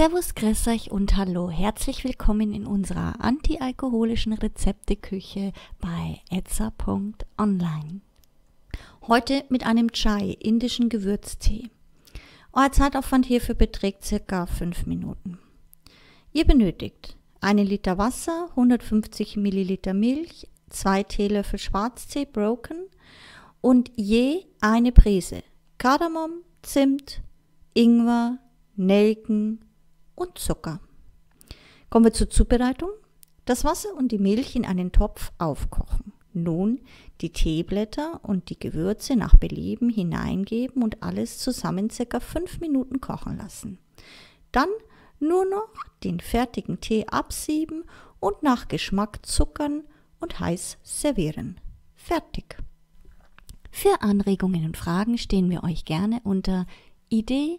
Servus, grüß euch und hallo. Herzlich willkommen in unserer antialkoholischen Rezepteküche bei etza.online. Heute mit einem Chai, indischen Gewürztee. Euer Zeitaufwand hierfür beträgt circa 5 Minuten. Ihr benötigt 1 Liter Wasser, 150 Milliliter Milch, 2 Teelöffel Schwarztee broken und je eine Prise Kardamom, Zimt, Ingwer, Nelken und Zucker. Kommen wir zur Zubereitung. Das Wasser und die Milch in einen Topf aufkochen. Nun die Teeblätter und die Gewürze nach Belieben hineingeben und alles zusammen circa 5 Minuten kochen lassen. Dann nur noch den fertigen Tee absieben und nach Geschmack zuckern und heiß servieren. Fertig. Für Anregungen und Fragen stehen wir euch gerne unter idee